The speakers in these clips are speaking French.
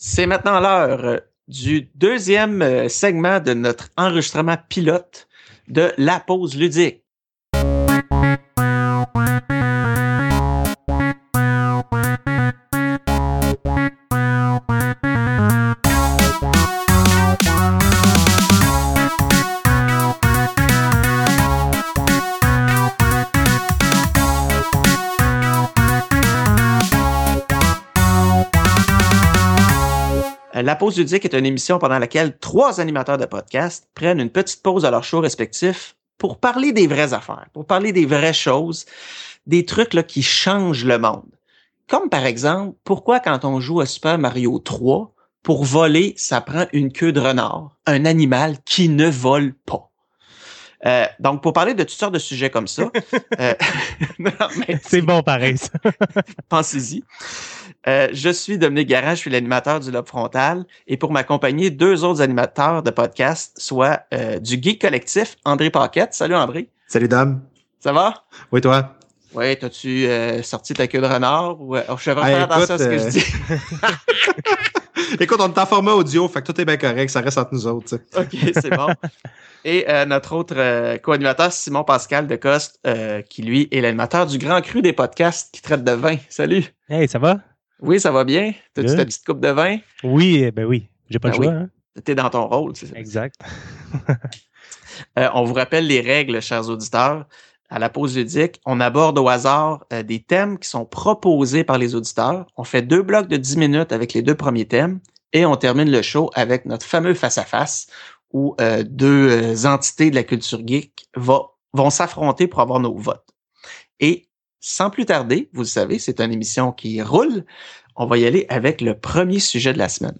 C'est maintenant l'heure du deuxième segment de notre enregistrement pilote de la pause ludique. Pause ludique est une émission pendant laquelle trois animateurs de podcast prennent une petite pause à leur show respectif pour parler des vraies affaires, pour parler des vraies choses, des trucs là, qui changent le monde. Comme par exemple, pourquoi quand on joue à Super Mario 3, pour voler, ça prend une queue de renard, un animal qui ne vole pas? Euh, donc, pour parler de toutes sortes de sujets comme ça, euh, c'est bon pareil. Pensez-y. Euh, je suis Dominique Garage, je suis l'animateur du Lobe Frontal et pour m'accompagner, deux autres animateurs de podcast, soit euh, du Geek Collectif, André Paquette. Salut André. Salut Dom. Ça va? Oui, toi? Oui, t'as-tu euh, sorti ta queue de renard? Ou, oh, je vais faire attention à ce que je dis. écoute, on est en format audio, fait que tout est bien correct, ça reste entre nous autres. OK, c'est bon. Et notre autre co-animateur, Simon Pascal de Coste, qui lui est l'animateur du Grand Cru des podcasts qui traite de vin. Salut. Hey, ça va? Oui, ça va bien. T'as-tu ta petite coupe de vin? Oui, eh ben oui. J'ai pas le ben. Hein? T'es dans ton rôle, c'est ça. Exact. Euh, on vous rappelle les règles, chers auditeurs. À la pause ludique, on aborde au hasard euh, des thèmes qui sont proposés par les auditeurs. On fait deux blocs de 10 minutes avec les deux premiers thèmes et on termine le show avec notre fameux face-à-face où euh, deux entités de la culture geek vont s'affronter pour avoir nos votes. Et sans plus tarder, vous le savez, c'est une émission qui roule. On va y aller avec le premier sujet de la semaine.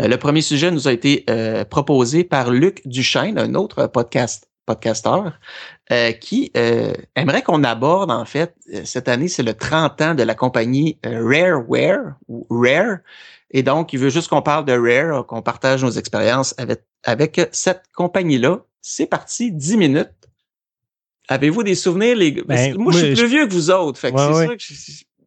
Euh, le premier sujet nous a été euh, proposé par Luc Duchesne, un autre podcast podcasteur, euh, qui aimerait qu'on aborde, en fait, cette année, c'est le 30 ans de la compagnie Rareware, Rare, et donc, il veut juste qu'on parle de Rare, qu'on partage nos expériences avec, avec cette compagnie-là. C'est parti, 10 minutes. Avez-vous des souvenirs? Les... Ben, moi, je suis plus vieux que vous autres. Fait que c'est sûr que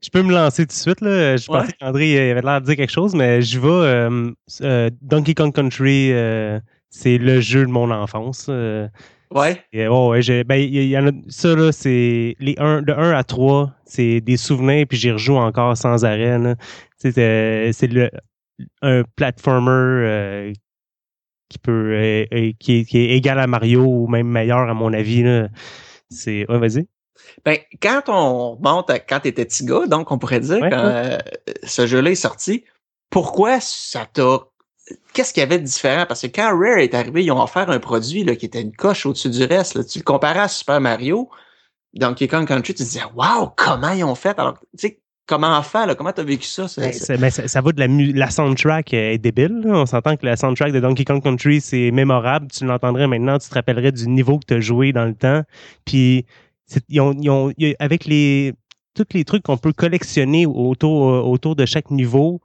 je... peux me lancer tout de suite. Là. Je pensais qu'André avait l'air de dire quelque chose, mais je vais. Euh, euh, Donkey Kong Country, euh, c'est le jeu de mon enfance. ouais. Et, oh, ouais ben, y, y en a, ça, là, c'est les 1, de 1 à 3, c'est des souvenirs, puis j'y rejoue encore sans arrêt. C'est le un platformer qui peut qui, est, qui, est, égal à Mario ou même meilleur à mon avis. Là. C'est. Ouais, vas-y. Ben, quand on remonte à quand tu étais petit gars, donc on pourrait dire, quand euh, ce jeu-là est sorti, pourquoi ça t'a. Qu'est-ce qu'il y avait de différent? Parce que quand Rare est arrivé, ils ont offert un produit là, qui était une coche au-dessus du reste. Là. Tu le comparais à Super Mario, Donkey Kong Country, tu te disais, waouh, comment ils ont fait? Alors, tu sais, comment faire? Là? Comment tu as vécu ça? Ben, ben, ça, ça, va de la, la soundtrack est débile. On s'entend que la soundtrack de Donkey Kong Country, c'est mémorable. Tu l'entendrais maintenant, tu te rappellerais du niveau que tu as joué dans le temps. Puis, ils ont, ils ont, avec les tous les trucs qu'on peut collectionner autour, autour de chaque niveau,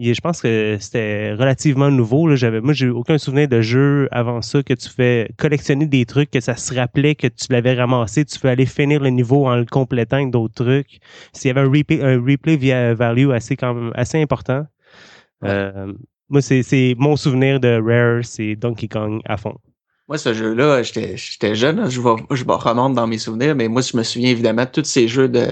je pense que c'était relativement nouveau. Là. J'avais, moi, j'ai aucun souvenir de jeu avant ça que tu fais collectionner des trucs, que ça se rappelait que tu l'avais ramassé. Tu peux aller finir le niveau en le complétant avec d'autres trucs. S'il y avait un replay, un replay via value assez, quand même, assez important. Euh, moi, c'est, c'est mon souvenir de Rare, c'est Donkey Kong à fond. Moi, ce jeu-là, j'étais, j'étais jeune, je, vais, je vais remonte dans mes souvenirs, mais moi, je me souviens évidemment de tous ces jeux de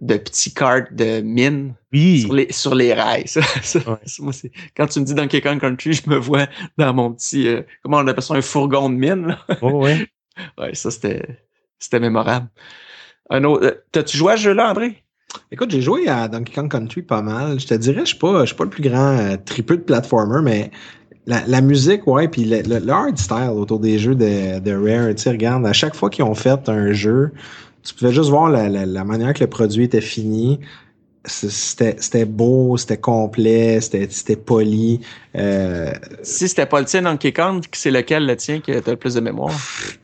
de petits cartes de mine sur, les, sur les rails. quand tu me dis Donkey Kong Country, je me vois dans mon petit, euh, comment on appelle ça, un fourgon de mine. ouais. ouais, ça c'était, c'était mémorable. Un autre, euh, t'as-tu joué à ce jeu-là, André? Écoute, j'ai joué à Donkey Kong Country pas mal. Je te dirais, je suis pas, je suis pas le plus grand euh, de platformer, mais la, la, musique, ouais, puis le, le, hard style autour des jeux de, de Rare, tu sais, regarde, à chaque fois qu'ils ont fait un jeu, tu pouvais juste voir la, la, manière que le produit était fini. C'était beau, c'était complet, c'était poli. Euh, si c'était pas le tien Donkey Kong, c'est lequel le tien qui a le plus de mémoire?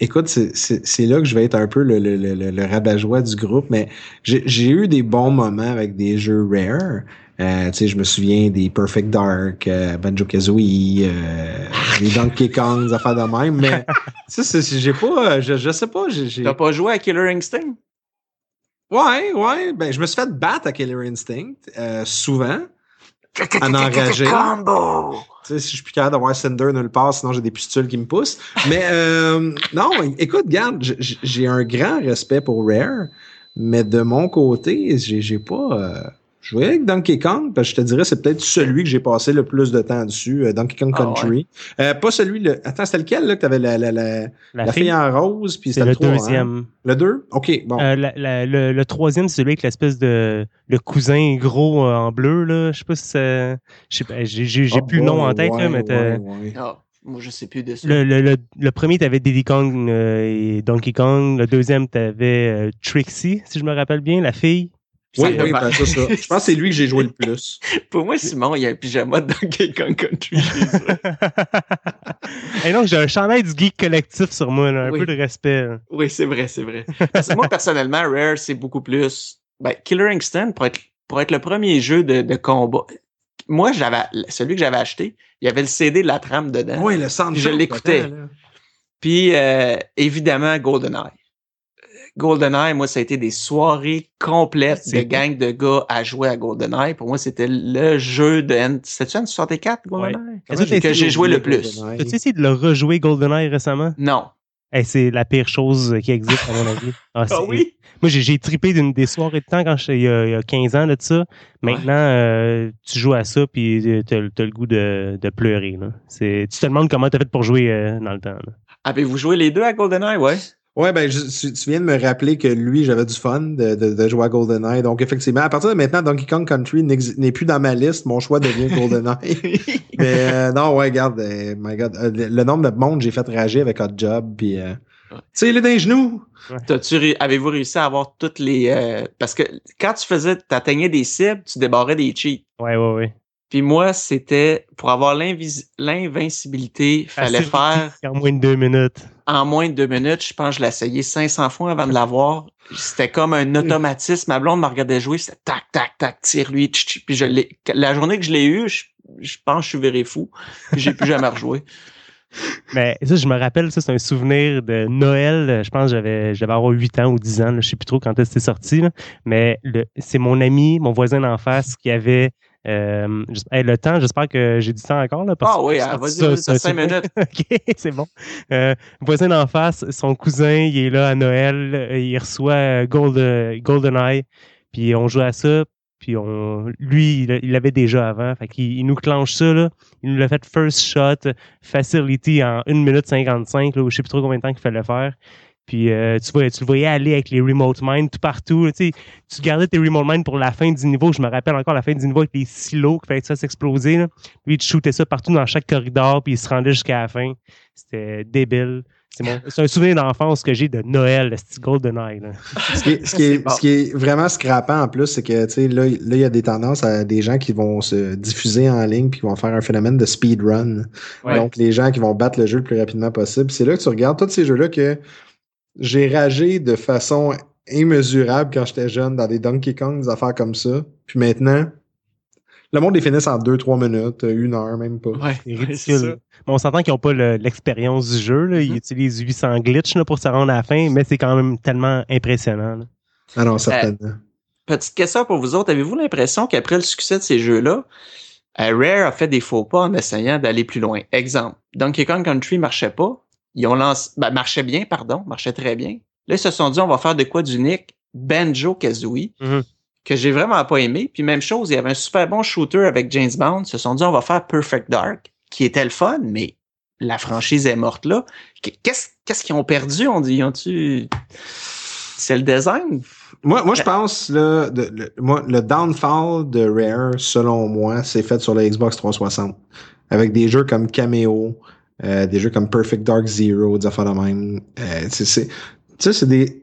Écoute, c'est là que je vais être un peu le, le, le, le rabat-joie du groupe, mais j'ai eu des bons moments avec des jeux rare. Euh, tu sais, je me souviens des Perfect Dark, euh, Banjo Kazooie, euh, les Donkey Kong, des affaires de même, mais ça, j'ai pas, je, je sais pas. T'as pas joué à Killer Instinct? Ouais, ouais. Ben, je me suis fait battre à Killer Instinct, euh, souvent. en enragé. Combo! Tu sais, si je suis plus capable d'avoir Cinder nulle part, sinon j'ai des pustules qui me poussent. Mais euh, non, écoute, garde, j'ai un grand respect pour Rare, mais de mon côté, j'ai j'ai pas euh, joué avec Donkey Kong, parce que je te dirais, c'est peut-être celui que j'ai passé le plus de temps dessus, euh, Donkey Kong Ah, Country. Euh, pas celui, le... attends, c'était lequel là, que t'avais la, la, la, La, la fille, en rose, puis c'est c'était le trois, hein? deuxième. Le 2? OK, bon. Euh, la- la- le, le troisième, c'est celui avec l'espèce de le cousin gros euh, en bleu, là. Je sais pas si c'est. Je sais pas, j'ai j'ai- j'ai Ah, plus le nom ouais, en tête, là, mais. Ah, moi, je sais plus de ça. le, le, le, le premier, t'avais Diddy Kong euh, et Donkey Kong. Le deuxième, t'avais euh, Trixie, si je me rappelle bien, la fille. Oui, Ça oui, ben, c'est ça. Je pense que c'est lui que j'ai joué le plus. Pour moi, Simon, il y a un pyjama de Donkey Kong Country. Et donc, j'ai un chandail du geek collectif sur moi, là, un Oui. peu de respect. là. Oui, c'est vrai, c'est vrai. Parce que moi, personnellement, Rare, c'est beaucoup plus. Ben, Killer Instinct, pour être, pour être le premier jeu de, de combat. Moi, j'avais celui que j'avais acheté, il y avait le CD de la trame dedans. Oui, le centre. Je l'écoutais. Puis, euh, évidemment, GoldenEye. GoldenEye, moi, ça a été des soirées complètes de C'est- gang de gars à jouer à GoldenEye. Pour moi, c'était le jeu de N... C'était-tu N64, GoldenEye? Est-ce que j'ai joué le plus? As-tu essayé de le rejouer GoldenEye récemment? Non. Hey, c'est la pire chose qui existe, à mon avis. Ah, Ah oui? Moi, j'ai, trippé d'une des soirées de temps quand j'étais, il, y a, il y a 15 ans de ça. Maintenant, euh, tu joues à ça, puis euh, t'as, t'as le goût de, de pleurer. Là. Tu te demandes comment t'as fait pour jouer euh, dans le temps. là. Avez-vous joué les deux à GoldenEye? Ouais. Ouais, ben, je- tu, tu viens de me rappeler que lui, j'avais du fun de, de, de jouer à GoldenEye. Donc, effectivement, à partir de maintenant, Donkey Kong Country n'est plus dans ma liste. Mon choix devient GoldenEye. Mais euh, non, ouais, regarde, euh, my God, euh, le, le nombre de monde j'ai fait rager avec Hot Job, puis euh, Ouais. tu sais, il est dans les genoux. Avez-vous réussi à avoir toutes les. euh, Parce que quand tu faisais, t'atteignais des cibles, tu débarrais des cheats. Ouais, ouais, ouais. Puis moi, c'était pour avoir l'invis- l'invincibilité, fallait Assez faire En moins de deux minutes. En moins de deux minutes. Je pense que je l'ai essayé 500 fois avant de l'avoir. C'était comme un automatisme. Ma blonde me regardait jouer, c'était tac, tac, tac, tire-lui. Puis je. La journée que je l'ai eu, je, je pense que je suis viré fou. J'ai plus jamais rejoué. Mais ça, je me rappelle, ça, c'est un souvenir de Noël. Je pense que j'avais, j'avais avoir 8 ans ou 10 ans. Là, je sais plus trop quand est-ce que c'est sorti. là. Mais c'est mon ami, mon voisin d'en face, qui avait euh, hey, le temps. J'espère que j'ai du temps encore. Là, parce Ah oui, ah, vas-y, ça, minutes. OK, c'est bon. Euh, voisin d'en face, son cousin, il est là à Noël. euh, Il reçoit euh, Gold, GoldenEye. Puis on joue à ça. Puis on, lui, il il l'avait déjà avant. Fait qu'il il nous clenche ça. Là. Il nous l'a fait first shot, facility en 1 minute 55, là, où je sais plus trop combien de temps qu'il fallait faire. Puis euh, tu, vois, tu le voyais aller avec les remote mines tout partout. Tu, sais, tu gardais tes remote mines pour la fin du niveau. Je me rappelle encore la fin du niveau avec les silos qu'il fallait que ça s'exploser. là. Lui, tu shootais ça partout dans chaque corridor, puis il se rendait jusqu'à la fin. C'était débile. C'est, mon, c'est un souvenir d'enfance que j'ai de Noël, le petit GoldenEye. Là. Ce qui est, ce qui est, bon. ce qui est vraiment scrappant en plus, c'est que là, là, il y a des tendances à des gens qui vont se diffuser en ligne puis qui vont faire un phénomène de speedrun. Ouais. Donc, les gens qui vont battre le jeu le plus rapidement possible. C'est là que tu regardes tous ces jeux-là que j'ai ragé de façon immesurable quand j'étais jeune dans des Donkey Kong, des affaires comme ça. Puis maintenant, le monde les finisse en 2-3 minutes, euh, une heure, même pas. Ouais, C'est ridicule. ça. Mais on s'entend qu'ils n'ont pas le- l'expérience du jeu. Là. Ils Mhm. utilisent 800 glitches là, pour se rendre à la fin, mais c'est quand même tellement impressionnant. là. Ah non, certainement. Petite question pour vous autres. Avez-vous l'impression qu'après le succès de ces jeux-là, euh, Rare a fait des faux pas en essayant d'aller plus loin? Exemple, Donkey Kong Country marchait pas. Ils ont lancé, ben, marchait bien, pardon, marchait très bien. Là, ils se sont dit, on va faire de quoi d'unique? Banjo Kazooie, Mhm. que j'ai vraiment pas aimé. Puis même chose, il y avait un super bon shooter avec James Bond. Ils se sont dit, on va faire Perfect Dark, qui était le fun, mais la franchise est morte là. Qu'est-ce qu'est-ce qu'ils ont perdu? On dit, ils ont-tu... C'est le design? Moi, moi je pense, là, de- le, moi, le downfall de Rare, selon moi, c'est fait sur la Xbox 360. Avec des jeux comme Cameo, euh, des jeux comme Perfect Dark Zero, des affaires de même. Euh, tu sais, c'est des.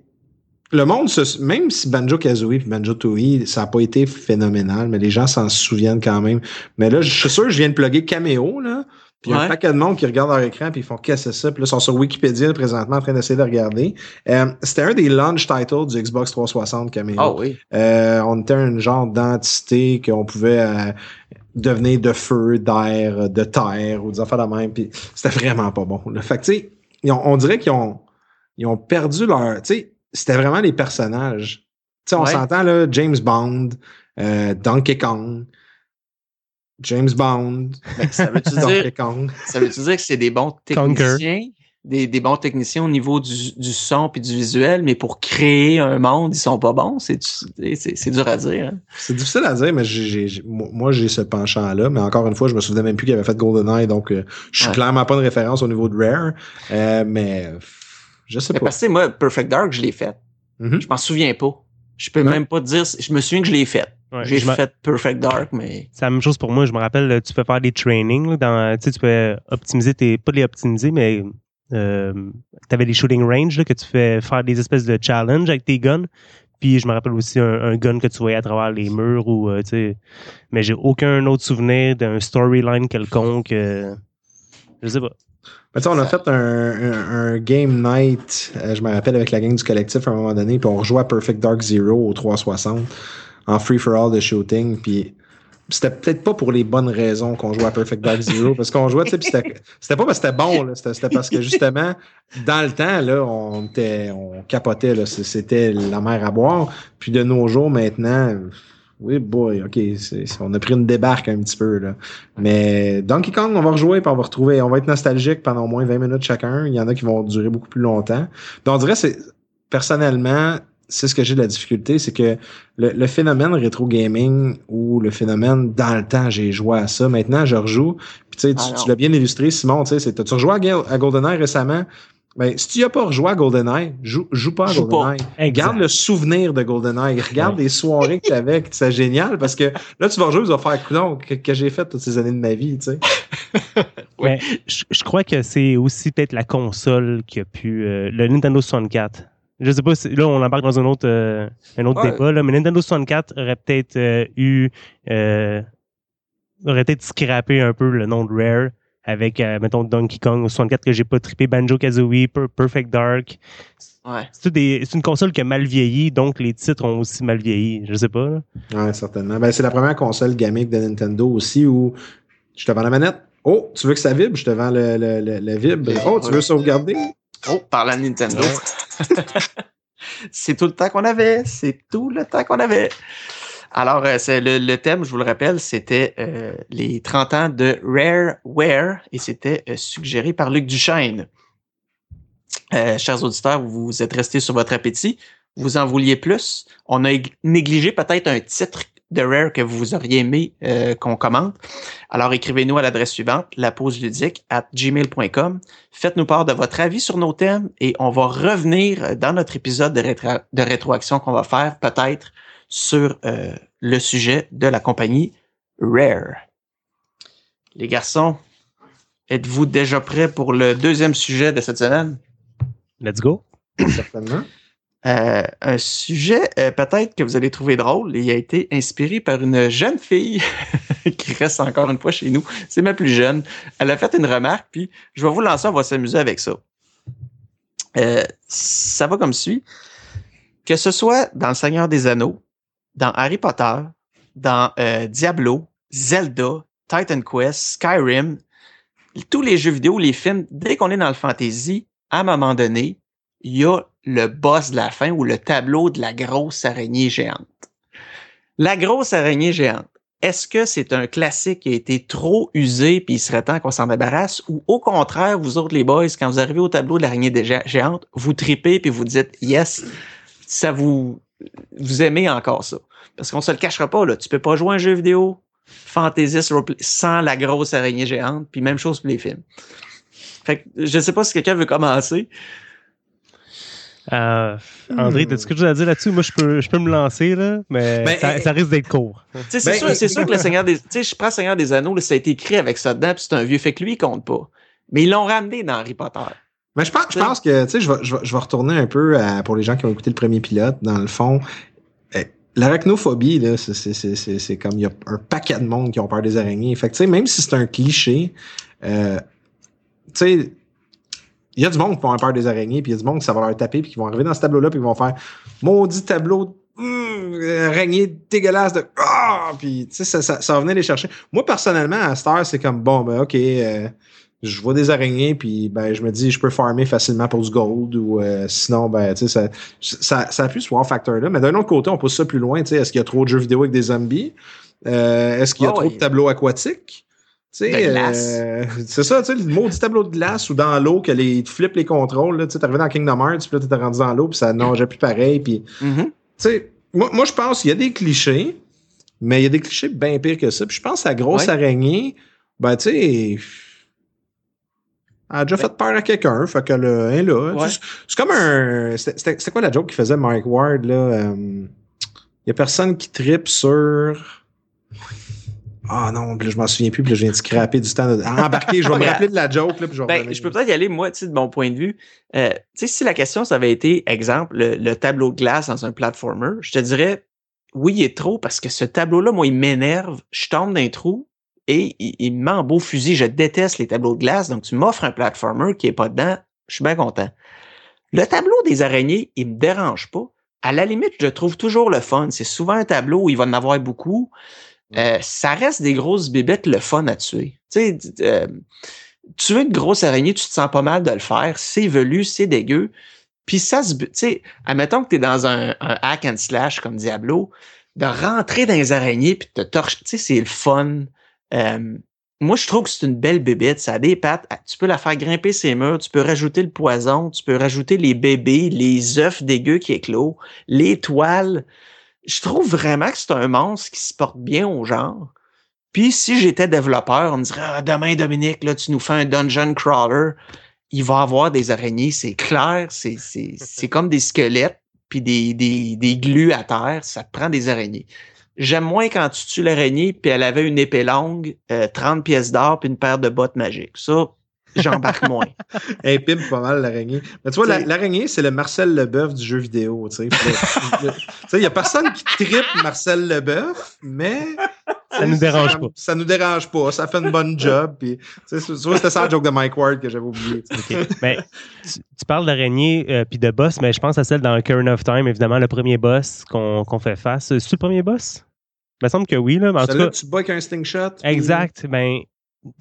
Le monde, se, même si Banjo Kazooie et Banjo Tooie, ça n'a pas été phénoménal, mais les gens s'en souviennent quand même. Mais là, je suis sûr que je viens de plugger Cameo, là. Puis il y a un paquet de monde qui regarde leur écran puis ils font qu'est-ce que c'est ça? Puis là, ils sont sur Wikipédia présentement en train d'essayer de regarder. Euh, c'était un des launch titles du Xbox 360 Cameo. Ah oui. Euh, on était un genre d'entité qu'on pouvait euh, devenir de feu, d'air, de terre ou des affaires de même. Puis c'était vraiment pas bon. Le fait que, tu sais, on dirait qu'ils ont, ils ont perdu leur. Tu sais, c'était vraiment les personnages. Tu sais, on Ouais. s'entend là, James Bond, euh, Donkey Kong. James Bond. ça veut-tu dire, ça veut dire que c'est des bons techniciens? Des, des, bons techniciens au niveau du, du son puis du visuel, mais pour créer un monde, ils sont pas bons. C'est dur à dire. Hein. C'est difficile à dire, mais j'ai moi j'ai ce penchant-là. Mais encore une fois, je me souvenais même plus qu'il avait fait GoldenEye, donc euh, je suis clairement pas de référence au niveau de Rare. Euh, mais je sais pas. Parce que moi, Perfect Dark, je l'ai fait. Mm-hmm. Je m'en souviens pas. Je peux même pas dire. Je me souviens que je l'ai fait. J'ai fait Perfect Dark, mais. C'est la même chose pour moi. Je me rappelle, tu peux faire des trainings. dans, tu peux optimiser tes. Pas les optimiser, mais euh, tu avais des shooting range que tu fais faire des espèces de challenge avec tes guns. Puis je me rappelle aussi un, gun que tu voyais à travers les murs ou euh, tu sais. Mais j'ai aucun autre souvenir d'un storyline quelconque. Euh, je sais pas. Ben, on a fait un, game night, je me rappelle, avec la gang du collectif à un moment donné, puis on rejouait à Perfect Dark Zero au 360 en free for all de shooting. Puis c'était peut-être pas pour les bonnes raisons qu'on jouait à Perfect Dark Zero, parce qu'on jouait, tu sais, c'était, pas parce que c'était bon, c'était parce que justement, dans le temps, là, on était, on capotait, c'était la mer à boire. Puis de nos jours, maintenant, oui, boy, ok, on a pris une débarque un petit peu, là. Mais Donkey Kong, on va rejouer, puis on va retrouver, on va être nostalgique pendant au moins 20 minutes chacun. Il y en a qui vont durer beaucoup plus longtemps. Donc, on dirait, c'est, personnellement, c'est ce que j'ai de la difficulté, c'est que le, phénomène rétro gaming ou le phénomène dans le temps, j'ai joué à ça. Maintenant, je rejoue. Puis tu sais, tu, ah l'as bien illustré, Simon. Tu sais, tu rejoué à, à GoldenEye récemment? Ben, si tu n'as pas rejoué à GoldenEye, joue, joue pas à GoldenEye. Garde le souvenir de GoldenEye. Regarde les soirées que tu avais, c'est génial parce que là, tu vas rejouer, tu vas faire coulon que, que j'ai fait toutes ces années de ma vie, tu sais. Mais je, crois que c'est aussi peut-être la console qui a pu, euh, le Nintendo 64 je sais pas si là on embarque dans un autre euh, un autre débat là, mais Nintendo 64 aurait peut-être euh, eu euh, aurait peut-être scrappé un peu le nom de Rare avec mettons Donkey Kong 64 que j'ai pas trippé Banjo Kazooie Perfect Dark. Ouais. c'est une console qui a mal vieilli donc les titres ont aussi mal vieilli je sais pas là. ouais certainement. Ben, c'est la première console gamique de Nintendo aussi où je te vends la manette. Oh tu veux que ça vibre? Je te vends le, le, le, vibre. Oh tu veux sauvegarder? Oh, par la Nintendo. c'est tout le temps qu'on avait. C'est tout le temps qu'on avait. Alors, euh, c'est le, thème, je vous le rappelle, c'était euh, les 30 ans de Rareware et c'était euh, suggéré par Luc Duchesne. chers auditeurs, vous êtes restés sur votre appétit. Vous en vouliez plus. On a négligé peut-être un titre de Rare que vous auriez aimé euh, qu'on commente. Alors écrivez-nous à l'adresse suivante, la pause ludique at gmail.com. Faites-nous part de votre avis sur nos thèmes et on va revenir dans notre épisode de, de rétroaction qu'on va faire peut-être sur euh, le sujet de la compagnie Rare. Les garçons, êtes-vous déjà prêts pour le deuxième sujet de cette semaine? Let's go. Certainement. Euh, un sujet euh, peut-être que vous allez trouver drôle. Il a été inspiré par une jeune fille qui reste encore une fois chez nous. C'est ma plus jeune. Elle a fait une remarque, puis je vais vous lancer, on va s'amuser avec ça. Euh, ça va comme suit. Que ce soit dans Le Seigneur des Anneaux, dans Harry Potter, dans Diablo, Zelda, Titan Quest, Skyrim, tous les jeux vidéo, les films, dès qu'on est dans le fantasy, à un moment donné, il y a le boss de la fin ou le tableau de la grosse araignée géante. La grosse araignée géante, est-ce que c'est un classique qui a été trop usé puis il serait temps qu'on s'en débarrasse? Ou au contraire, vous autres les boys, quand vous arrivez au tableau de l'araignée géante, vous tripez puis vous dites yes, ça vous vous aimez encore ça. Parce qu'on se le cachera pas là, tu peux pas jouer un jeu vidéo fantaisiste sans la grosse araignée géante puis même chose pour les films. Fait que sais pas si quelqu'un veut commencer. Euh, André, as-tu quelque chose à dire là-dessus? Moi, je peux, je peux me lancer, là, mais ben, ça, ça, risque d'être court. C'est ben, sûr, c'est sûr que le Seigneur des... Tu sais, je prends le Seigneur des Anneaux, ça a été écrit avec ça dedans, puis c'est un vieux fait que lui, il compte pas. Mais ils l'ont ramené dans Harry Potter. Mais je pense, je pense que, tu sais, je vais, je, vais, retourner un peu à, pour les gens qui ont écouté le premier pilote, dans le fond. Eh, l'arachnophobie, là, c'est comme, il y a un paquet de monde qui ont peur des araignées. Fait que, tu sais, même si c'est un cliché, euh, tu sais, il y a du monde qui vont avoir peur des araignées, puis il y a du monde qui ça va leur taper, puis qui vont arriver dans ce tableau-là, puis ils vont faire maudit tableau hum, araignée dégueulasse de ah! puis tu sais ça, ça, ça, va venir les chercher. Moi personnellement à Star c'est comme bon ben ok euh, je vois des araignées puis ben je me dis je peux farmer facilement pour du gold ou euh, sinon ben tu sais ça, ça ça appuie ce wow factor là mais d'un autre côté on pousse ça plus loin tu sais est-ce qu'il y a trop de jeux vidéo avec des zombies? Euh, Est-ce qu'il y a Oh, trop oui. de tableaux aquatiques? Tu euh, c'est ça, tu sais, le maudit tableau de glace ou dans l'eau que les, tu flippes les contrôles. Tu t'arrivais dans Kingdom Hearts, puis là, t'étais rendu dans l'eau, puis ça nageait plus pareil. Puis, tu Mhm. sais, moi, moi je pense qu'il y a des clichés, mais il y a des clichés bien pires que ça. Puis je pense que la grosse Ouais. araignée, ben, tu sais, elle a déjà Ben- fait peur à quelqu'un, fait que là, hein, là. Ouais. C'est- comme un. C'était quoi la joke qu'il faisait Mike Ward, là? euh, Il y a personne qui tripe sur. Ah non, puis là, je m'en souviens plus, puis là, je viens de scraper du temps. De... Embarqué, je vais me rappeler de la joke, là, puis je Ben, je peux peut-être y aller, moi, tu sais, de mon point de vue. Euh, tu sais, si la question, ça avait été, exemple, le, le tableau de glace dans un platformer, je te dirais, oui, il est trop parce que ce tableau-là, moi, il m'énerve. Je tombe d'un trou et il, il me met en beau fusil. Je déteste les tableaux de glace. Donc, tu m'offres un platformer qui est pas dedans. Je suis bien content. Le tableau des araignées, il me dérange pas. À la limite, je le trouve toujours le fun. C'est souvent un tableau où il va en avoir beaucoup. Euh, ça reste des grosses bébêtes le fun à tuer. Tu sais, euh, tuer une grosse araignée, tu te sens pas mal de le faire. C'est velu, c'est dégueu. Puis ça se... Tu sais, admettons que tu es dans un, hack and slash comme Diablo, de rentrer dans les araignées puis de te torcher, tu sais, c'est le fun. Euh, moi, je trouve que c'est une belle bébête. Ça a des pattes. Ah, Tu peux la faire grimper ses murs. Tu peux rajouter le poison. Tu peux rajouter les bébés, les œufs dégueux qui éclosent, les toiles. Je trouve vraiment que c'est un monstre qui se porte bien au genre. Puis si j'étais développeur, on me dirait ah, demain Dominique, là tu nous fais un dungeon crawler, il va avoir des araignées, c'est clair, c'est c'est comme des squelettes puis des des des glues à terre, ça te prend des araignées. J'aime moins quand tu tues l'araignée puis elle avait une épée longue, euh, 30 pièces d'or puis une paire de bottes magiques. Ça j'embarque moins. Elle pimpe pas mal l'araignée. Mais tu vois, l'araignée, c'est le Marcel Leboeuf du jeu vidéo. Tu sais, il y a personne qui tripe Marcel Leboeuf, mais Ça nous dérange pas. Ça nous dérange pas. Ça fait une bonne job. Puis, c'était ça la joke de Mike Ward que j'avais oublié. Mais tu, tu parles d'araignée euh, puis de boss, mais je pense à celle dans Current of Time, évidemment, le premier boss qu'on fait face. C'est le premier boss? Il me semble que oui, là. Mais en tout cas, tu bats avec un sting shot. puis- exact. Ben,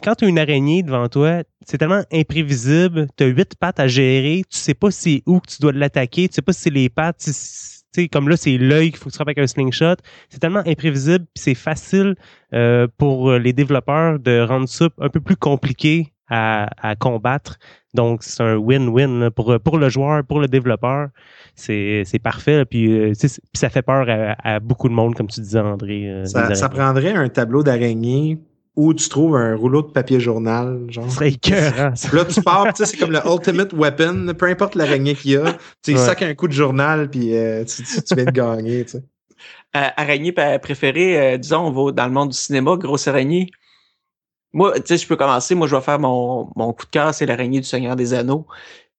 quand tu as une araignée devant toi, c'est tellement imprévisible. Tu as huit pattes à gérer. Tu sais pas c'est où que tu dois l'attaquer. Tu sais pas si c'est les pattes. tu sais, comme là, c'est l'œil qu'il faut que tu frappes avec un slingshot. C'est tellement imprévisible. puis C'est facile euh, pour les développeurs de rendre ça un peu plus compliqué à, à combattre. Donc, c'est un win-win pour, pour le joueur, pour le développeur. C'est parfait. là. Puis, euh, puis ça fait peur à, à beaucoup de monde, comme tu disais, André. euh, Ça, ça prendrait un tableau d'araignée où tu trouves un rouleau de papier journal. Genre. Ce serait écœurant, ça. Là, tu pars, puis tu sais, c'est comme le ultimate weapon, peu importe l'araignée qu'il y a. Tu sais, il Ouais. sac un coup de journal, puis euh, tu, tu, tu viens de gagner. Tu sais. Euh, araignée préférée, euh, disons, on va dans le monde du cinéma, grosse araignée. Moi, tu sais, je peux commencer. Moi, je vais faire mon, mon coup de cœur, c'est l'araignée du Seigneur des Anneaux.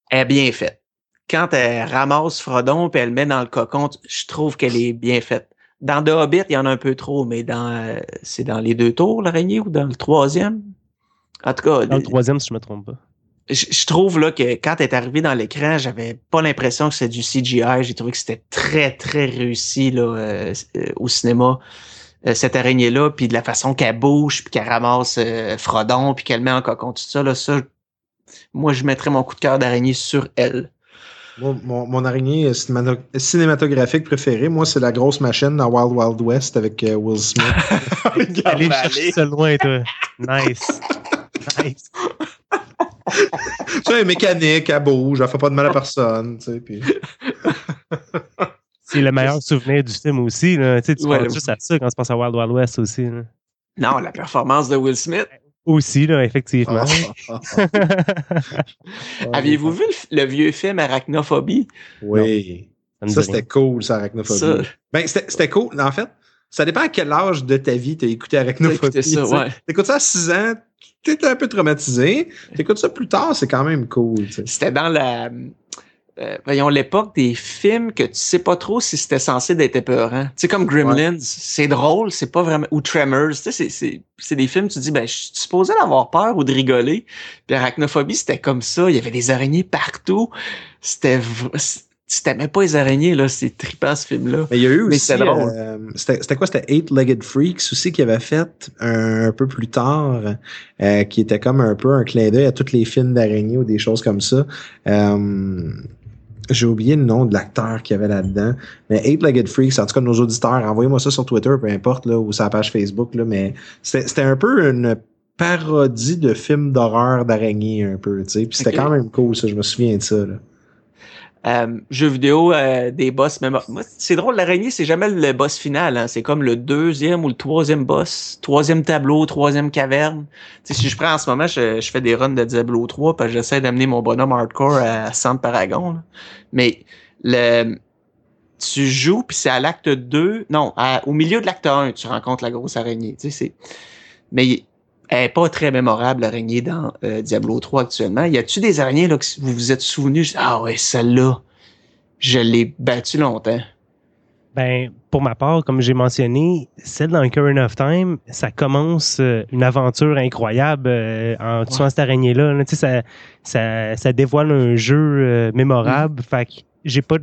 Elle est bien faite. Quand elle ramasse Frodon puis elle le met dans le cocon, je trouve qu'elle est bien faite. Dans The Hobbit, il y en a un peu trop, mais dans euh, c'est dans les deux tours, l'araignée, ou dans le troisième? En tout cas, Dans le troisième, si je me trompe pas. je, je trouve là que quand elle est arrivée dans l'écran, j'avais pas l'impression que c'était du CGI. J'ai trouvé que c'était très très réussi là euh, euh, au cinéma euh, cette araignée là, puis de la façon qu'elle bouge, puis qu'elle ramasse euh, Frodon, puis qu'elle met en cocon tout ça là, ça. Moi, je mettrais mon coup de cœur d'araignée sur elle. Mon, mon araignée cinémato- cinématographique préférée, moi, c'est la grosse machine dans Wild Wild West avec euh, Will Smith. Allez chercher ça loin, toi. Nice. Nice. c'est mécanique, elle bouge, elle fait pas de mal à personne. Tu sais, puis... C'est le meilleur souvenir du film aussi. Là. Tu, sais, tu Ouais, penses le- juste à ça quand tu penses à Wild Wild West aussi. là. Non, la performance de Will Smith. Aussi, là, effectivement. Aviez-vous vu le, le vieux film Arachnophobie? Oui. Ça c'était cool, ça, Arachnophobie. Ça, Ben, c'était cool. En fait, ça dépend à quel âge de ta vie t'as écouté Arachnophobie. ça, ouais. T'écoutes ça à 6 ans, t'es un peu traumatisé. T'écoutes ça plus tard, c'est quand même cool. C'était dans la. Euh, voyons, l'époque des films que tu sais pas trop si c'était censé d'être épeurant. Tu sais, comme Gremlins, c'est drôle, c'est pas vraiment. Ou Tremors, tu sais, c'est- des films, tu dis, ben, je suis supposé d'avoir peur ou de rigoler. Puis Arachnophobie, c'était comme ça. Il y avait des araignées partout. C'était. C'était même pas les araignées, là. C'est trippant, ce film-là. Mais il y a eu aussi. c'était euh, C'était c'était quoi? C'était Eight-Legged Freaks aussi qui avait fait un, un peu plus tard, euh, qui était comme un peu un clin d'œil à tous les films d'araignées ou des choses comme ça. Euh, J'ai oublié le nom de l'acteur qu'il y avait là-dedans. Mais Eight Legged Freaks, en tout cas nos auditeurs, envoyez-moi ça sur Twitter, peu importe, là, ou sur la page Facebook, là, mais c'était un peu une parodie de film d'horreur d'araignée un peu, tu sais. Puis c'était quand même cool, ça, je me souviens de ça. Là. Euh, jeux vidéo, euh, des boss même. C'est drôle, l'araignée, c'est jamais le boss final. Hein. C'est comme le deuxième ou le troisième boss, troisième tableau, troisième caverne. Tu sais, si je prends en ce moment, je, fais des runs de Diablo 3 parce que j'essaie d'amener mon bonhomme hardcore à Centre Paragon. là. Mais le tu joues, puis c'est à l'acte 2, non, au milieu de l'acte 1, tu rencontres la grosse araignée. C'est... Mais elle est pas très mémorable, l'araignée, dans euh, Diablo 3 actuellement. Y a-tu des araignées là, que vous vous êtes souvenu? Ah ouais, celle-là, je l'ai battue longtemps? Ben, pour ma part, comme j'ai mentionné, celle dans Current of Time, ça commence euh, une aventure incroyable euh, en tuant Ouais. cette araignée-là. là. Ça, ça, ça dévoile un jeu euh, mémorable. Fait que j'ai pas.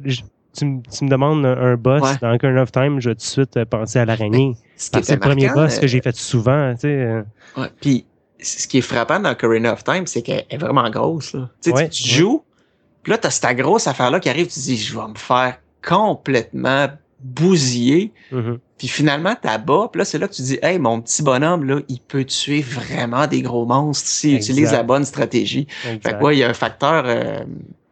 Tu, me- tu me demandes un, boss Ouais. dans Current of Time, je vais tout de suite euh, penser à l'araignée. Ce que c'est le premier boss que euh, j'ai fait souvent. Tu sais, euh. Ouais. Puis ce qui est frappant dans Corina of Time, c'est qu'elle est vraiment grosse. Là. Tu, sais, Ouais, tu, tu ouais. joues, puis là, t'as cette grosse affaire-là qui arrive, tu te dis, je vais me faire complètement bousiller. Mhm. Puis finalement, t'abats, puis là, c'est là que tu dis, hey, mon petit bonhomme, là, il peut tuer vraiment des gros monstres s'il utilise la bonne stratégie. Fait que ouais, il y a un facteur. euh,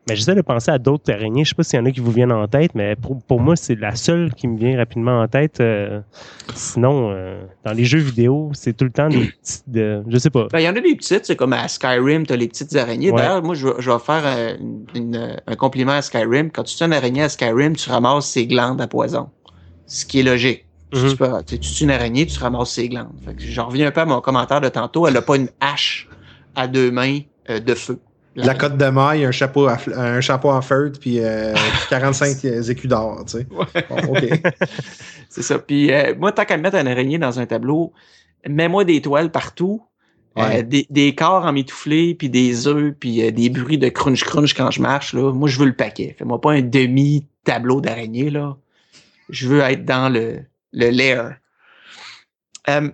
Mais j'essaie de penser à d'autres araignées. Je sais pas s'il y en a qui vous viennent en tête, mais pour, pour moi, c'est la seule qui me vient rapidement en tête. Euh, sinon, euh, dans les jeux vidéo, c'est tout le temps des petites... De, je sais pas. Ben, il y en a des petites, c'est comme à Skyrim, t'as les petites araignées. Ouais. D'ailleurs, moi, je, vais- je vais faire une- une- un compliment à Skyrim. Quand tu tues une araignée à Skyrim, tu ramasses ses glandes à poison. Ce qui est logique. Si Mhm. Tu, peux, tu, tu tues une araignée, tu ramasses ses glandes. Fait que j'en reviens un peu à mon commentaire de tantôt. Elle a pas une hache à deux mains euh, de feu. La cote de maille, un chapeau, à un chapeau en feutre, puis euh, 45 écus d'or, tu sais. Bon, OK. C'est ça. Puis euh, moi, tant qu'à me mettre une araignée dans un tableau, mets-moi des toiles partout. Ouais. euh, des, des corps en mitouflé, puis des œufs, puis euh, des bruits de crunch-crunch quand je marche. Là. Moi, je veux le paquet. Fais-moi pas un demi-tableau d'araignée. là. Je veux être dans le, le lair. Euh,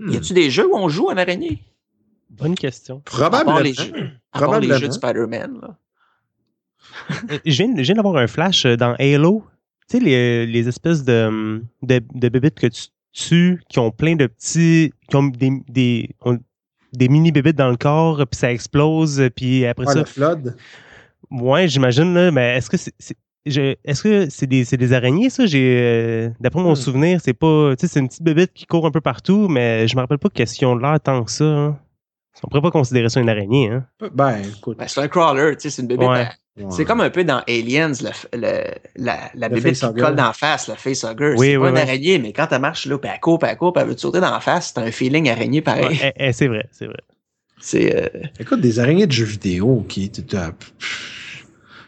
Hmm. Y a-tu des jeux où on joue en araignée? Bonne question. Probablement. les jeux, part les Probablement. jeux de Spider-Man. Je viens, je viens d'avoir un flash euh, dans Halo. Tu sais, les, les espèces de, de, de bébites que tu tues, qui ont plein de petits... qui ont des, des, ont des mini bébites dans le corps, puis ça explose, puis après Ouais, ça... le flood. Ouais, j'imagine, là, mais est-ce que c'est... Est-ce que c'est des, c'est des araignées, ça? J'ai, euh, d'après mon Hmm. souvenir, c'est pas. Tu sais, c'est une petite bébête qui court un peu partout, mais je me rappelle pas qu'est-ce qu'ils ont de l'air tant que ça. hein. On pourrait pas considérer ça une araignée, hein? Ben, écoute. Ben, c'est un crawler, tu sais, c'est une bébé. Ouais. ouais. C'est comme un peu dans Aliens, le, le- la, la Le bébête qui colle d'en face, le facehugger. Oui, c'est pas oui, une araignée, mais quand elle marche là, puis elle court, puis elle court, puis elle veut te sauter dans la face, c'est un feeling araignée pareil. Ouais, eh, eh, c'est vrai, c'est vrai. C'est, euh, Écoute, des araignées de jeux vidéo qui. tu- tu-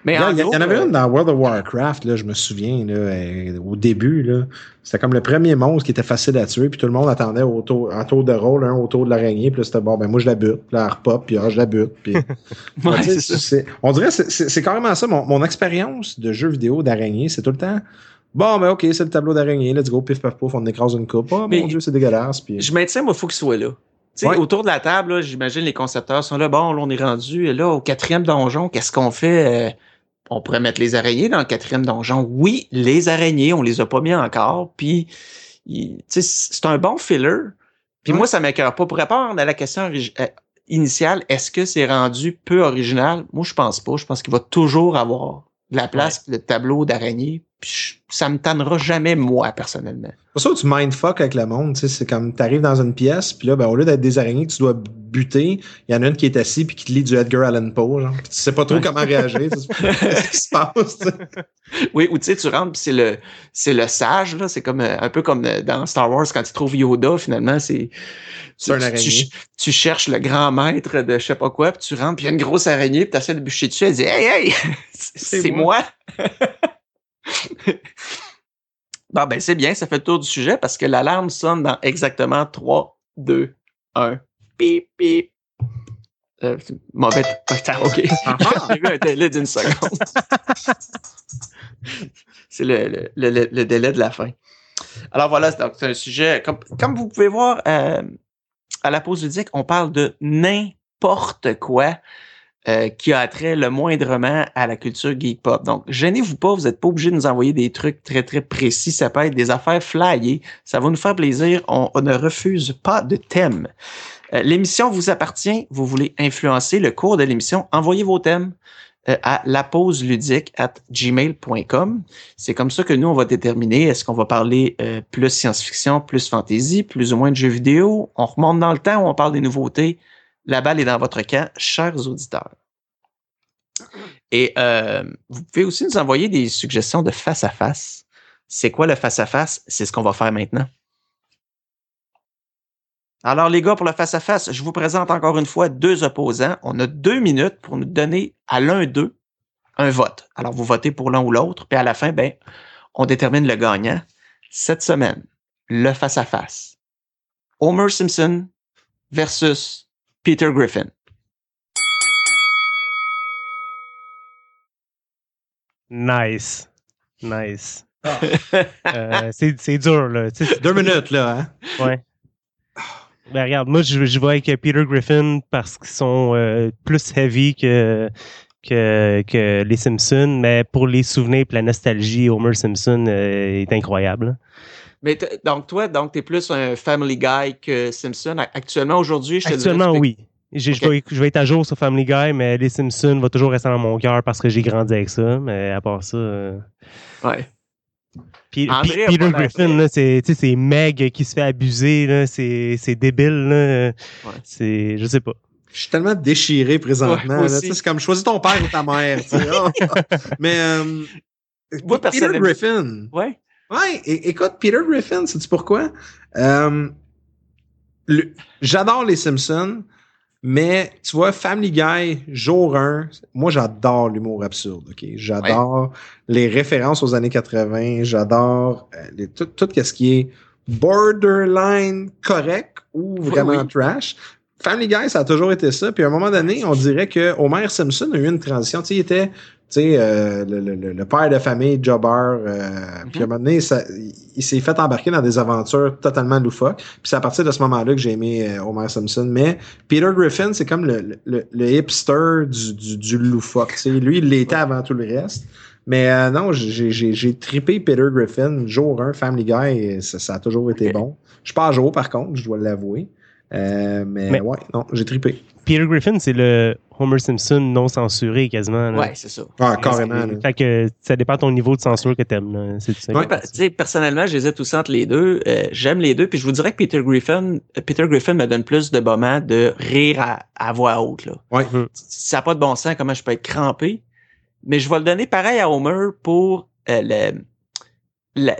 Mais Il y, en en- il y gros, en avait euh, une dans World of Warcraft, là, je me souviens, là, euh, au début. là. C'était comme le premier monstre qui était facile à tuer, puis tout le monde attendait au tour, en tour de rôle, un autour de l'araignée, puis là, c'était bon, ben moi je la bute, puis là, elle repop, puis ah, je la bute. Puis, ouais, c'est c'est- on dirait c'est- carrément ça. Mon, mon expérience de jeu vidéo d'araignée, c'est tout le temps. Bon, ben ok, c'est le tableau d'araignée, let's go, pif paf pouf, on écrase une coupe. Oh Mais- mon dieu, c'est dégueulasse. Puis... Je maintiens, moi, il faut qu'il soit là. Tu sais, Ouais. autour de la table, là, j'imagine les concepteurs sont là. Bon, là, on est rendu. Et là, au quatrième donjon, qu'est-ce qu'on fait? On pourrait mettre les araignées dans le quatrième donjon. Oui, les araignées, on les a pas mis encore. Puis, c'est un bon filler. Puis Ouais. moi, ça m'écœure pas. Pour répondre à la question euh, initiale, est-ce que c'est rendu peu original? Moi, je pense pas. Je pense qu'il va toujours avoir la place, le tableau d'araignée. Ça me tannera jamais, moi, personnellement. C'est pour ça que tu mindfuck avec le monde, tu sais, c'est comme t'arrives dans une pièce, puis là, ben, au lieu d'être des araignées que tu dois buter, il y en a une qui est assise puis qui te lit du Edgar Allan Poe, genre. Tu sais pas trop Ouais. comment réagir, tu sais, qu'est-ce qui se passe, tu sais. Oui, ou tu sais, tu rentres, puis c'est le, c'est le sage, là. C'est comme, euh, un peu comme euh, dans Star Wars, quand tu trouves Yoda, finalement, c'est. C'est un tu- araignée. Tu, tu cherches le grand maître de je sais pas quoi, puis tu rentres, puis il y a une grosse araignée, puis tu essaies de bûcher dessus, elle dit Hey, hey! C'est moi! bon, ben, c'est bien, ça fait le tour du sujet parce que l'alarme sonne dans exactement 3, 2, 1. Pip, pip. Euh, mauvais. Attends, OK. J'ai vu un délai d'une seconde. c'est le, le, le, le délai de la fin. Alors voilà, c'est un sujet. Comme, comme vous pouvez voir, euh, à la pause ludique, on parle de n'importe quoi. Euh, qui a trait le moindrement à la culture geek pop. Donc, gênez-vous pas, vous n'êtes pas obligé de nous envoyer des trucs très, très précis. Ça peut être des affaires flyées. Ça va nous faire plaisir. On, ne refuse pas de thème. Euh, l'émission vous appartient. Vous voulez influencer le cours de l'émission? Envoyez vos thèmes euh, à la pause ludique at gmail.com. C'est comme ça que nous, on va déterminer est-ce qu'on va parler plus science-fiction, plus fantasy, plus ou moins de jeux vidéo. On remonte dans le temps où on parle des nouveautés la balle est dans votre camp, chers auditeurs. Et euh, vous pouvez aussi nous envoyer des suggestions de face-à-face. C'est quoi le face-à-face? C'est ce qu'on va faire maintenant. Alors, les gars, pour le face-à-face, je vous présente encore une fois deux opposants. On a deux minutes pour nous donner à l'un d'eux un vote. Alors, vous votez pour l'un ou l'autre, puis à la fin, ben, on détermine le gagnant. Cette semaine, le face-à-face. Homer Simpson versus Peter Griffin. Nice. Nice. Euh, c'est dur, là. Deux minutes, là. Hein? Ouais. Ben, regarde, moi, je, je vois avec Peter Griffin parce qu'ils sont euh, plus heavy que, que, que, les Simpsons, mais pour les souvenirs et la nostalgie, Homer Simpson euh, est incroyable. Mais donc, toi, donc, es plus un Family Guy que Simpson. Actuellement, aujourd'hui, je te Actuellement, oui. Je, vais, je, vais, être à jour sur Family Guy, mais les Simpsons vont toujours rester dans mon cœur parce que j'ai grandi avec ça. Mais à part ça. Euh, ouais. Peter Griffin, c'est Meg qui se fait abuser, c'est débile. Là. Ouais. C'est, je sais pas. Je suis tellement déchiré présentement. c'est comme choisis ton père ou ta mère. mais euh, Peter Griffin. Ouais. Ouais, écoute, Peter Griffin, sais-tu pourquoi? Euh, J'adore les Simpsons, mais tu vois, Family Guy, jour 1, moi j'adore l'humour absurde, ok? J'adore les références aux années 80, j'adore euh, tout, tout ce qui est borderline correct ou vraiment trash. Family Guy, ça a toujours été ça. Puis à un moment donné, on dirait que Homer Simpson a eu une transition. Tu sais, il était tu sais, euh, le, le, le, père de famille, jobber, euh, puis à un moment donné, ça, il s'est fait embarquer dans des aventures totalement loufoques. Puis c'est à partir de ce moment-là que j'ai aimé euh, Homer Simpson. Mais Peter Griffin, c'est comme le, le, hipster du, du, du loufoque. sais, Lui, il l'était avant tout le reste. Mais non, j'ai tripé Peter Griffin, jour 1, Family Guy, ça, ça a toujours été bon. Je suis pas à jour, par contre, je dois l'avouer. Mais, mais, ouais, non, j'ai tripé. Peter Griffin, c'est le Homer Simpson non censuré quasiment. Ouais, c'est ça. Ah, carrément. Fait que ça dépend de ton niveau de censure que t'aimes. Ouais, personnellement, j'hésite tous entre les deux. Euh, j'aime les deux, puis je vous dirais que Peter Griffin, Peter Griffin me donne plus de moments de rire à, voix haute. Là. Ouais. Hum. Ça n'a pas de bon sens, comment je peux être crampé. Mais je vais le donner pareil à Homer pour euh, le, le,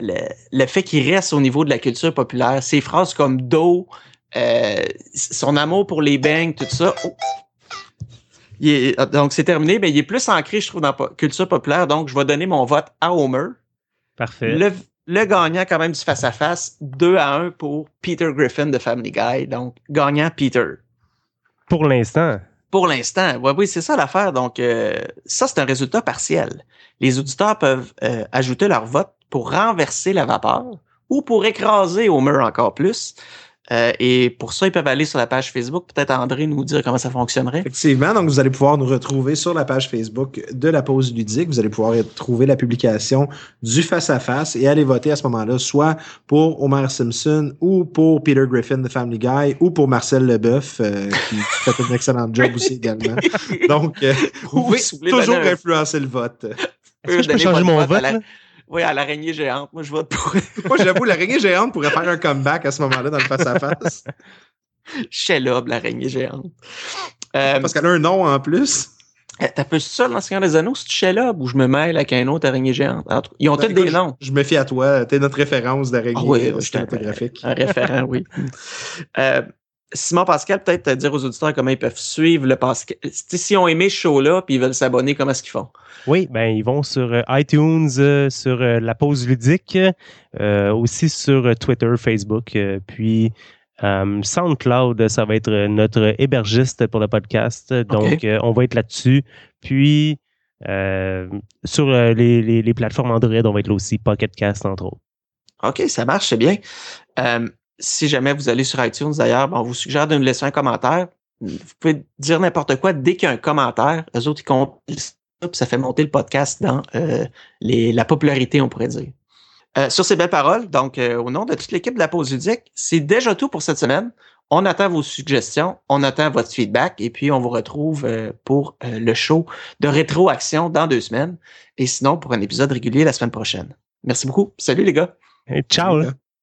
le, fait qu'il reste au niveau de la culture populaire. Ces phrases comme Do, euh, son amour pour les bangs, tout ça. Oh, ah, donc, c'est terminé. mais il est plus ancré, je trouve, dans la culture populaire. Donc, je vais donner mon vote à Homer. Parfait. Le, gagnant, quand même, du face-à-face, 2 à 1 pour Peter Griffin de Family Guy. Donc, gagnant Peter. Pour l'instant. Pour l'instant. Oui, oui, c'est ça l'affaire. Donc, euh, ça, c'est un résultat partiel. Les auditeurs peuvent euh, ajouter leur vote pour renverser la vapeur ou pour écraser Homer encore plus. Euh, et pour ça, ils peuvent aller sur la page Facebook. Peut-être André nous dire comment ça fonctionnerait. Effectivement, donc vous allez pouvoir nous retrouver sur la page Facebook de la pause ludique. Vous allez pouvoir trouver la publication du face-à-face et aller voter à ce moment-là, soit pour Homer Simpson ou pour Peter Griffin de Family Guy ou pour Marcel Leboeuf, euh, qui fait un excellent job aussi également. Donc, euh, vous pouvez toujours influencer le vote. Est-ce que je peux changer mon vote? Oui, à l'araignée géante. Moi, je vote pour. Moi, j'avoue, l'araignée géante pourrait faire un comeback à ce moment-là dans le face-à-face. Shelob, l'araignée géante. Euh, Parce qu'elle a un nom en plus. Eh, t'as peu ça dans Seigneur des Anneaux, c'est Shelob ou je me mêle avec un autre araignée géante? Ils ont ben, tous des noms. Je, me fie à toi. T'es notre référence d'araignée ah, oui, un, un référent, oui. Euh, Simon Pascal, peut-être dire aux auditeurs comment ils peuvent suivre le Pascal. Si ont aimé ce show-là puis ils veulent s'abonner, comment est-ce qu'ils font? Oui, ben ils vont sur euh, iTunes, euh, sur euh, la pause ludique, aussi sur Twitter, Facebook, puis SoundCloud, ça va être notre hébergiste pour le podcast. Donc, on va être là-dessus. Puis sur les, les, plateformes Android, on va être là aussi, Pocket Cast, entre autres. OK, ça marche, c'est bien si jamais vous allez sur iTunes d'ailleurs, on vous suggère de nous laisser un commentaire. vous pouvez dire n'importe quoi dès qu'il y a un commentaire. Eux autres, ils comptent ça, puis ça fait monter le podcast dans euh, les, la popularité, on pourrait dire. Euh, sur ces belles paroles, donc euh, au nom de toute l'équipe de la pause ludique, c'est déjà tout pour cette semaine. On attend vos suggestions, on attend votre feedback et puis on vous retrouve euh, pour euh, le show de rétroaction dans deux semaines et sinon pour un épisode régulier la semaine prochaine. Merci beaucoup. Salut les gars. Hey, ciao. là.